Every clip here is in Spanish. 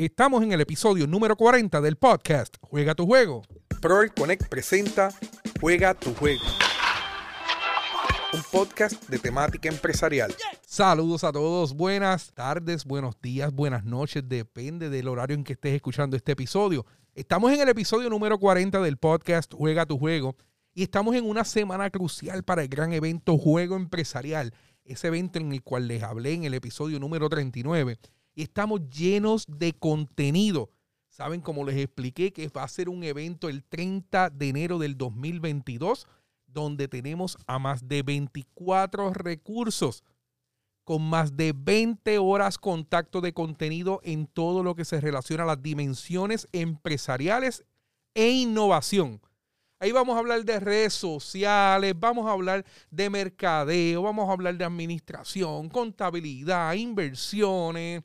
Estamos en el episodio número 40 del podcast Juega tu juego. Proel Connect presenta Juega tu juego. Un podcast de temática empresarial. Saludos a todos, buenas tardes, buenos días, buenas noches, depende del horario en que estés escuchando este episodio. Estamos en el episodio número 40 del podcast Juega tu juego y estamos en una semana crucial para el gran evento Juego Empresarial, ese evento en el cual les hablé en el episodio número 39 y estamos llenos de contenido. Saben, como les expliqué, que va a ser un evento el 30 de enero del 2022, donde tenemos a más de 24 recursos con más de 20 horas contacto de contenido en todo lo que se relaciona a las dimensiones empresariales e innovación. Ahí vamos a hablar de redes sociales, vamos a hablar de mercadeo, vamos a hablar de administración, contabilidad, inversiones,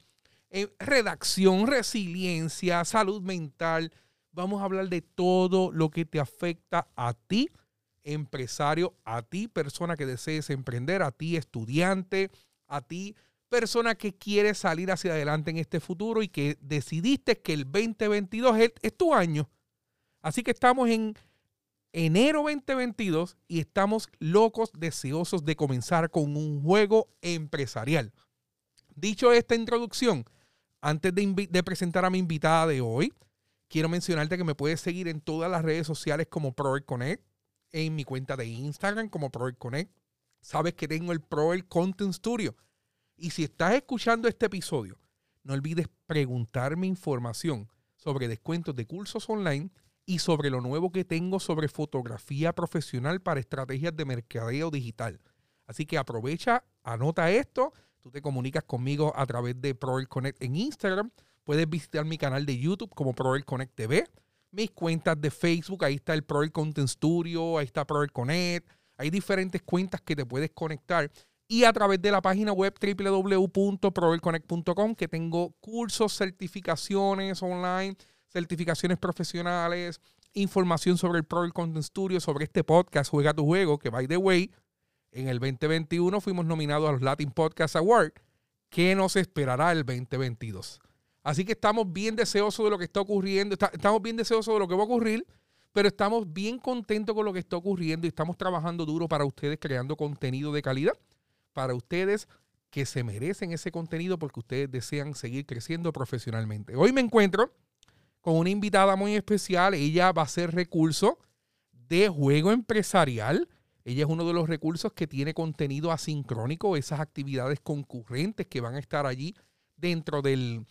eh, redacción, resiliencia, salud mental. Vamos a hablar de todo lo que te afecta a ti, empresario, a ti, persona que desees emprender, a ti, estudiante, a ti, persona que quiere salir hacia adelante en este futuro y que decidiste que el 2022 es, es tu año. Así que estamos en enero 2022 y estamos locos, deseosos de comenzar con un juego empresarial. Dicho esta introducción, antes de, presentar a mi invitada de hoy, quiero mencionarte que me puedes seguir en todas las redes sociales como Proel Connect, en mi cuenta de Instagram como Proel Connect. Sabes que tengo el Proel Content Studio. Y si estás escuchando este episodio, no olvides preguntarme información sobre descuentos de cursos online y sobre lo nuevo que tengo sobre fotografía profesional para estrategias de mercadeo digital. Así que aprovecha, anota esto Tú te comunicas conmigo a través de Proel Connect en Instagram. Puedes visitar mi canal de YouTube como Proel Connect TV. Mis cuentas de Facebook, ahí está el Proel Content Studio, ahí está Proel Connect. Hay diferentes cuentas que te puedes conectar. Y a través de la página web www.proelconnect.com que tengo cursos, certificaciones online, certificaciones profesionales, información sobre el Proel Content Studio, sobre este podcast Juega tu Juego, que by the way, en el 2021 fuimos nominados a los Latin Podcast Award. ¿Qué nos esperará el 2022? Así que estamos bien deseosos de lo que está ocurriendo, estamos bien deseosos de lo que va a ocurrir, pero estamos bien contentos con lo que está ocurriendo y estamos trabajando duro para ustedes creando contenido de calidad, para ustedes que se merecen ese contenido porque ustedes desean seguir creciendo profesionalmente. Hoy me encuentro con una invitada muy especial, ella va a ser recurso de juego empresarial ella es uno de los recursos que tiene contenido asincrónico, esas actividades concurrentes que van a estar allí dentro del,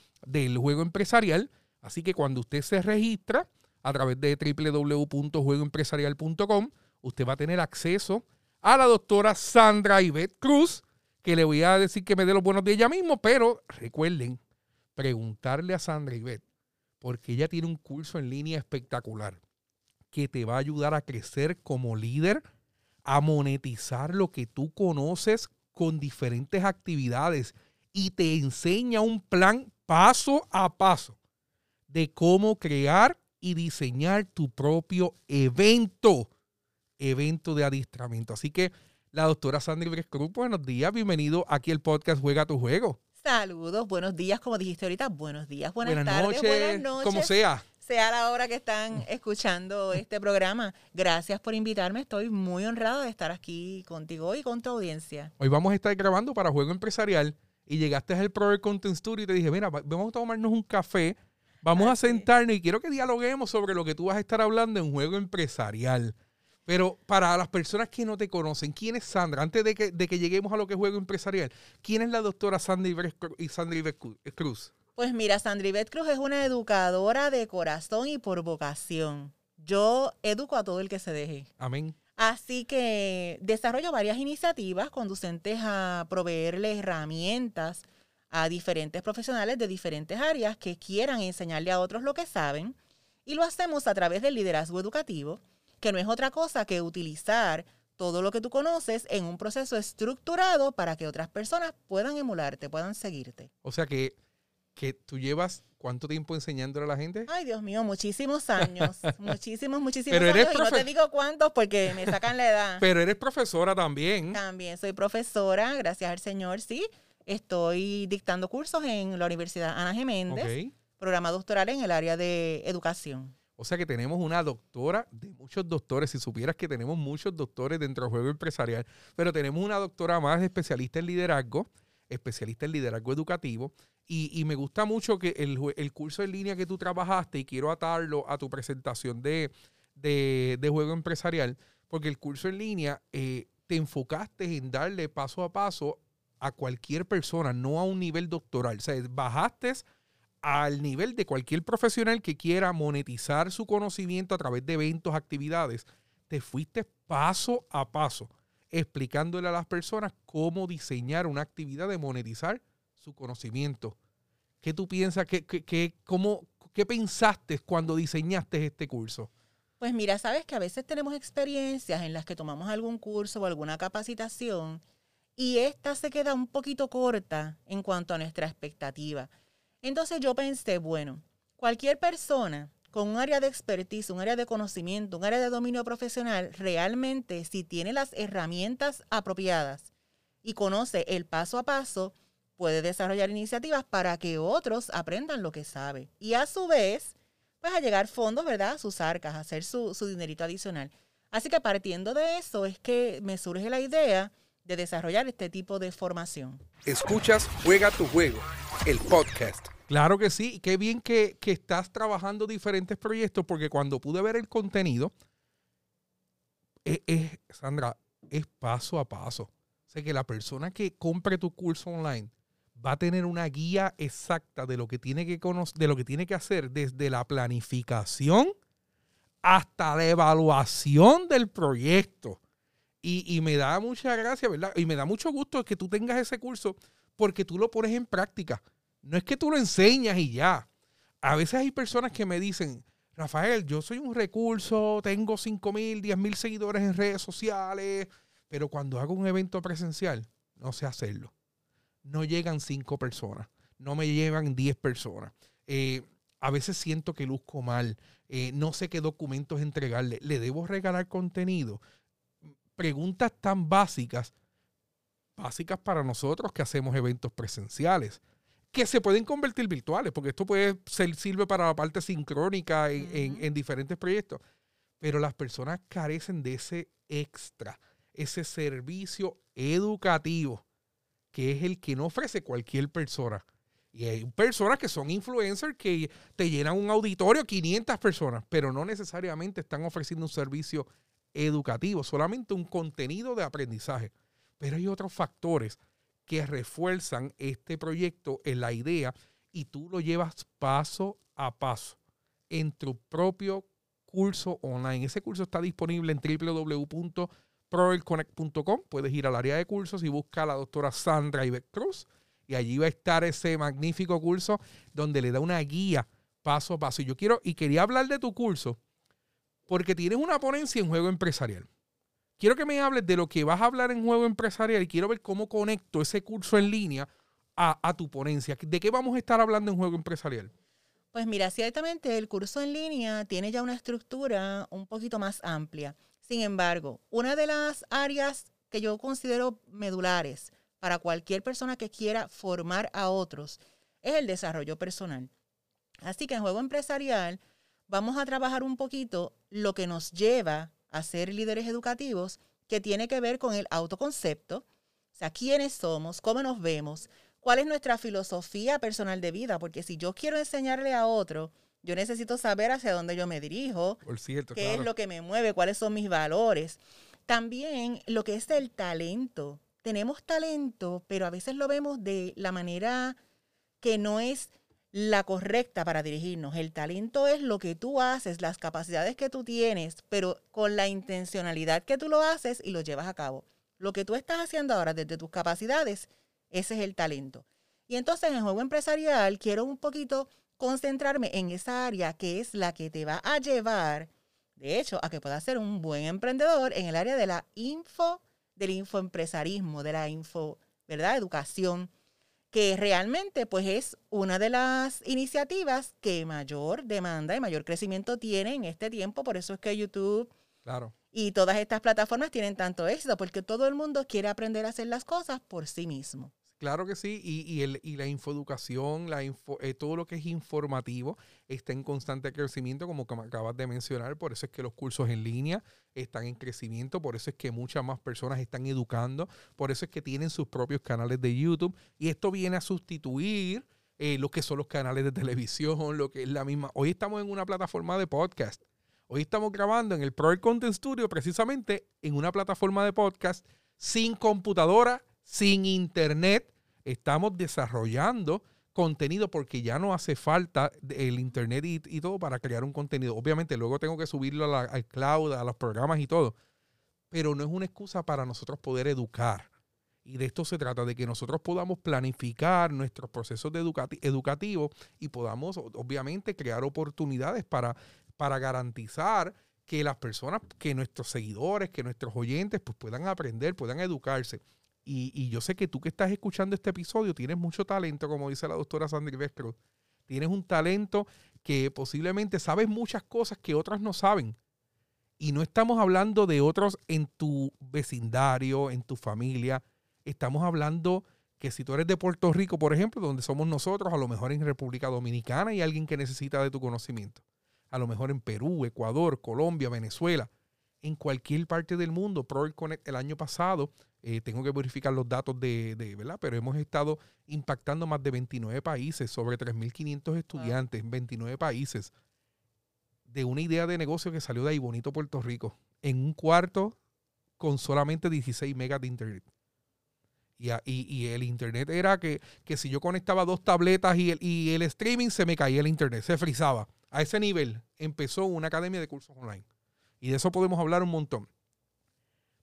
juego empresarial. Así que cuando usted se registra a través de www.juegoempresarial.com, usted va a tener acceso a la doctora Sandra Ivette Cruz, que le voy a decir que me dé los buenos de ella mismo, pero recuerden preguntarle a Sandra Ivette, porque ella tiene un curso en línea espectacular que te va a ayudar a crecer como líder a monetizar lo que tú conoces con diferentes actividades y te enseña un plan paso a paso de cómo crear y diseñar tu propio evento, evento de adiestramiento. Así que la doctora Sandra Cruz, buenos días, bienvenido aquí al podcast Juega tu Juego. Saludos, buenos días, como dijiste ahorita, buenos días, buenas, tardes, buenas noches. Como sea sea la hora que están escuchando este programa. Gracias por invitarme. Estoy muy honrada de estar aquí contigo y con tu audiencia. Hoy vamos a estar grabando para Juego Empresarial y llegaste al Pro Content Studio y te dije, mira, vamos a tomarnos un café, vamos a sentarnos y quiero que dialoguemos sobre lo que tú vas a estar hablando en Juego Empresarial. Pero para las personas que no te conocen, ¿quién es Sandra? Antes de que, de que lleguemos a lo que es Juego Empresarial, ¿quién es la doctora Sandra Sandra Cruz? Pues mira, Sandribet Cruz es una educadora de corazón y por vocación. Yo educo a todo el que se deje. Amén. Así que desarrollo varias iniciativas conducentes a proveerle herramientas a diferentes profesionales de diferentes áreas que quieran enseñarle a otros lo que saben. Y lo hacemos a través del liderazgo educativo, que no es otra cosa que utilizar todo lo que tú conoces en un proceso estructurado para que otras personas puedan emularte, puedan seguirte. O sea que que tú llevas cuánto tiempo enseñándole a la gente? Ay, Dios mío, muchísimos años. muchísimos, muchísimos Pero eres años. no te digo cuántos porque me sacan la edad. Pero eres profesora también. También soy profesora, gracias al Señor, sí. Estoy dictando cursos en la Universidad Ana Geméndez programa doctoral en el área de educación. O sea que tenemos una doctora de muchos doctores. Si supieras que tenemos muchos doctores dentro del juego empresarial, pero tenemos una doctora más especialista en liderazgo, especialista en liderazgo educativo. Y, me gusta mucho que el, curso en línea que tú trabajaste, y quiero atarlo a tu presentación de, juego empresarial, porque el curso en línea eh, te enfocaste en darle paso a paso a cualquier persona, no a un nivel doctoral. O sea, bajaste al nivel de cualquier profesional que quiera monetizar su conocimiento a través de eventos, actividades, te fuiste paso a paso explicándole a las personas cómo diseñar una actividad de monetizar su conocimiento. ¿Qué tú piensas? ¿Qué, qué, cómo, ¿Qué pensaste cuando diseñaste este curso? Pues mira, sabes que a veces tenemos experiencias en las que tomamos algún curso o alguna capacitación y esta se queda un poquito corta en cuanto a nuestra expectativa. Entonces yo pensé, bueno, cualquier persona con un área de expertise, un área de conocimiento, un área de dominio profesional, realmente si tiene las herramientas apropiadas y conoce el paso a paso, puede desarrollar iniciativas para que otros aprendan lo que sabe. Y a su vez, pues a llegar fondos, ¿verdad? A sus arcas, a hacer su, su dinerito adicional. Así que partiendo de eso es que me surge la idea de desarrollar este tipo de formación. Escuchas Juega tu Juego, el podcast. Claro que sí, qué bien que, estás trabajando diferentes proyectos, porque cuando pude ver el contenido, es, Sandra, es paso a paso. O sea que la persona que compre tu curso online va a tener una guía exacta de lo que tiene que de lo que tiene que hacer desde la planificación hasta la evaluación del proyecto. Y, me da mucha gracia, ¿verdad? Y me da mucho gusto que tú tengas ese curso porque tú lo pones en práctica. No es que tú lo enseñas y ya. A veces hay personas que me dicen, Rafael, yo soy un recurso, tengo 5 mil, 10 mil seguidores en redes sociales, pero cuando hago un evento presencial, no sé hacerlo. No llegan 5 personas, no me llevan 10 personas. Eh, a veces siento que luzco mal, eh, no sé qué documentos entregarle, le debo regalar contenido preguntas tan básicas, básicas para nosotros que hacemos eventos presenciales, que se pueden convertir virtuales, porque esto puede ser, sirve para la parte sincrónica en, diferentes proyectos, pero las personas carecen de ese extra, ese servicio educativo, que es el que no ofrece cualquier persona. Y hay personas que son influencers que te llenan un auditorio, 500 personas, pero no necesariamente están ofreciendo un servicio educativo, solamente un contenido de aprendizaje. Pero hay otros factores que refuerzan este proyecto en la idea y tú lo llevas paso a paso en tu propio curso online. Ese curso está disponible en www.proelconnect.com. Puedes ir al área de cursos y buscar a la doctora Sandra Iber Cruz y allí va a estar ese magnífico curso donde le da una guía paso a paso. Y yo quiero y quería hablar de tu curso porque tienes una ponencia en juego empresarial. Quiero que me hables de lo que vas a hablar en juego empresarial y quiero ver cómo conecto ese curso en línea a, tu ponencia. ¿De qué vamos a estar hablando en juego empresarial? Pues mira, ciertamente el curso en línea tiene ya una estructura un poquito más amplia. Sin embargo, una de las áreas que yo considero medulares para cualquier persona que quiera formar a otros es el desarrollo personal. Así que en juego empresarial vamos a trabajar un poquito lo que nos lleva a ser líderes educativos, que tiene que ver con el autoconcepto, o sea, quiénes somos, cómo nos vemos, cuál es nuestra filosofía personal de vida, porque si yo quiero enseñarle a otro, yo necesito saber hacia dónde yo me dirijo, qué es lo que me mueve, cuáles son mis valores. También lo que es el talento. Tenemos talento, pero a veces lo vemos de la manera que no es la correcta para dirigirnos. El talento es lo que tú haces, las capacidades que tú tienes, pero con la intencionalidad que tú lo haces y lo llevas a cabo. Lo que tú estás haciendo ahora desde tus capacidades, ese es el talento. Y entonces en el juego empresarial quiero un poquito concentrarme en esa área que es la que te va a llevar, de hecho, a que puedas ser un buen emprendedor en el área de la info, del infoempresarismo, de la info, ¿verdad? Educación que realmente pues es una de las iniciativas que mayor demanda y mayor crecimiento tiene en este tiempo, por eso es que YouTube claro. y todas estas plataformas tienen tanto éxito, porque todo el mundo quiere aprender a hacer las cosas por sí mismo. Claro que sí, y, y, el, y la infoeducación, la info, eh, todo lo que es informativo está en constante crecimiento, como acabas de mencionar, por eso es que los cursos en línea están en crecimiento, por eso es que muchas más personas están educando, por eso es que tienen sus propios canales de YouTube, y esto viene a sustituir eh, lo que son los canales de televisión, lo que es la misma. Hoy estamos en una plataforma de podcast, hoy estamos grabando en el Pro Content Studio, precisamente en una plataforma de podcast sin computadora, sin internet, estamos desarrollando contenido porque ya no hace falta el internet y, todo para crear un contenido. Obviamente luego tengo que subirlo al cloud, a los programas y todo, pero no es una excusa para nosotros poder educar. Y de esto se trata, de que nosotros podamos planificar nuestros procesos de educativos y podamos, obviamente, crear oportunidades para, para garantizar que las personas, que nuestros seguidores, que nuestros oyentes, pues puedan aprender, puedan educarse. Y, yo sé que tú que estás escuchando este episodio tienes mucho talento, como dice la doctora Sandra Cruz. Tienes un talento que posiblemente sabes muchas cosas que otras no saben. Y no estamos hablando de otros en tu vecindario, en tu familia. Estamos hablando que si tú eres de Puerto Rico, por ejemplo, donde somos nosotros, a lo mejor en República Dominicana hay alguien que necesita de tu conocimiento. A lo mejor en Perú, Ecuador, Colombia, Venezuela, en cualquier parte del mundo. Pro Connect el año pasado eh, tengo que verificar los datos de, ¿verdad? Pero hemos estado impactando más de 29 países, sobre 3.500 estudiantes en 29 países, de una idea de negocio que salió de ahí, bonito Puerto Rico, en un cuarto con solamente 16 megas de internet. Y, y, el internet era que, que, si yo conectaba dos tabletas y el, y el streaming, se me caía el internet, se frizaba. A ese nivel empezó una academia de cursos online. Y de eso podemos hablar un montón.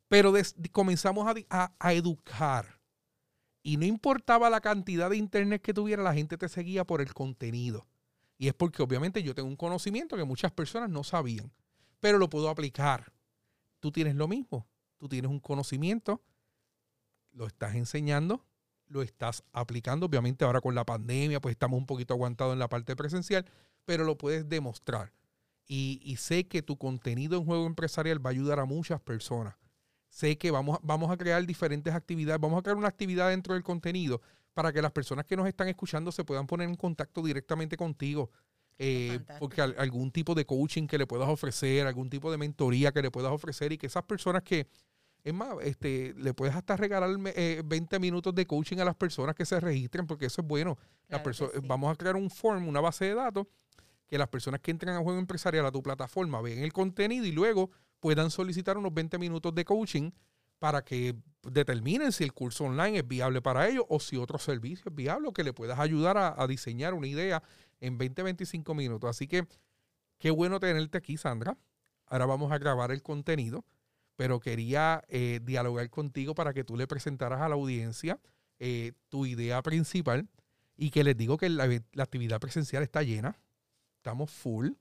Pero comenzamos a, educar. Y no importaba la cantidad de internet que tuviera, la gente te seguía por el contenido. Y es porque obviamente yo tengo un conocimiento que muchas personas no sabían, pero lo puedo aplicar. Tú tienes lo mismo. Tú tienes un conocimiento, lo estás enseñando, lo estás aplicando. Obviamente ahora con la pandemia, pues estamos un poquito aguantados en la parte presencial, pero lo puedes demostrar. Y, y sé que tu contenido en juego empresarial va a ayudar a muchas personas sé que vamos, vamos a crear diferentes actividades, vamos a crear una actividad dentro del contenido para que las personas que nos están escuchando se puedan poner en contacto directamente contigo. Eh, porque algún tipo de coaching que le puedas ofrecer, algún tipo de mentoría que le puedas ofrecer y que esas personas que, es más, este, le puedes hasta regalar 20 eh, minutos de coaching a las personas que se registren, porque eso es bueno. las Vamos a crear un form, una base de datos, que las personas que entran a juego empresarial a tu plataforma ven el contenido y luego puedan solicitar unos 20 minutos de coaching para que determinen si el curso online es viable para ellos o si otro servicio es viable o que le puedas ayudar a, diseñar una idea en 20, 25 minutos. Así que qué bueno tenerte aquí, Sandra. Ahora vamos a grabar el contenido, pero quería eh, dialogar contigo para que tú le presentaras a la audiencia eh, tu idea principal y que les digo que la actividad presencial está llena. Estamos full.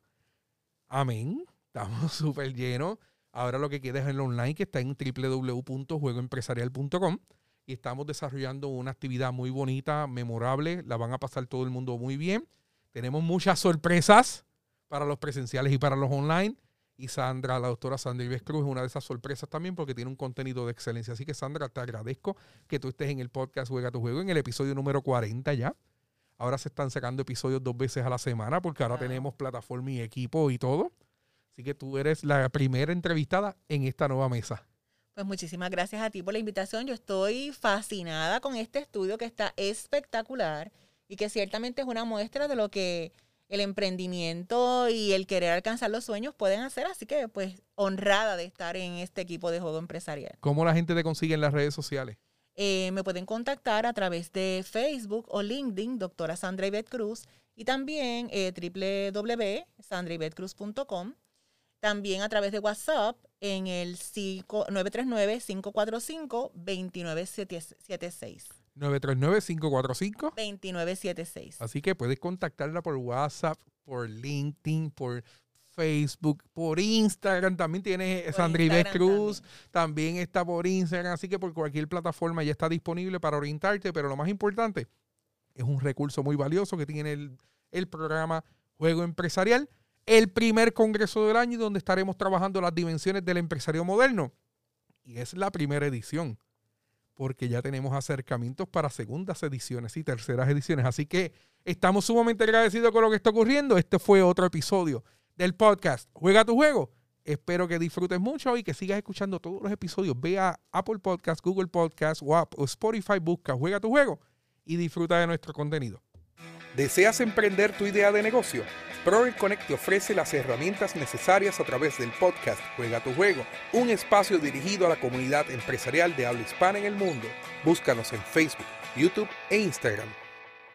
Amén. Estamos súper llenos. Ahora lo que queda es el online que está en www.juegoempresarial.com y estamos desarrollando una actividad muy bonita, memorable. La van a pasar todo el mundo muy bien. Tenemos muchas sorpresas para los presenciales y para los online. Y Sandra, la doctora Sandra Ives Cruz, es una de esas sorpresas también porque tiene un contenido de excelencia. Así que Sandra, te agradezco que tú estés en el podcast Juega tu Juego, en el episodio número 40 ya. Ahora se están sacando episodios dos veces a la semana porque ahora tenemos plataforma y equipo y todo. Así que tú eres la primera entrevistada en esta nueva mesa. Pues muchísimas gracias a ti por la invitación. Yo estoy fascinada con este estudio que está espectacular y que ciertamente es una muestra de lo que el emprendimiento y el querer alcanzar los sueños pueden hacer. Así que pues honrada de estar en este equipo de juego empresarial. ¿Cómo la gente te consigue en las redes sociales? Eh, me pueden contactar a través de Facebook o LinkedIn, doctora Sandra Ivette Cruz, y también eh, www.sandraivetcruz.com. También a través de WhatsApp en el 939-545-2976. 939-545-2976. Así que puedes contactarla por WhatsApp, por LinkedIn, por Facebook, por Instagram. También tiene Sandra Cruz. También. está por Instagram. Así que por cualquier plataforma ya está disponible para orientarte. Pero lo más importante, es un recurso muy valioso que tiene el, el programa Juego Empresarial el primer congreso del año donde estaremos trabajando las dimensiones del empresario moderno. Y es la primera edición. porque ya tenemos acercamientos para segundas ediciones y terceras ediciones. Así que estamos sumamente agradecidos con lo que está ocurriendo. Este fue otro episodio del podcast Juega tu juego. Espero que disfrutes mucho y que sigas escuchando todos los episodios. Ve a Apple Podcast, Google Podcast o Spotify, busca Juega tu juego y disfruta de nuestro contenido. ¿Deseas emprender tu idea de negocio? Proel Connect te ofrece las herramientas necesarias a través del podcast Juega tu Juego, un espacio dirigido a la comunidad empresarial de habla hispana en el mundo. Búscanos en Facebook, YouTube e Instagram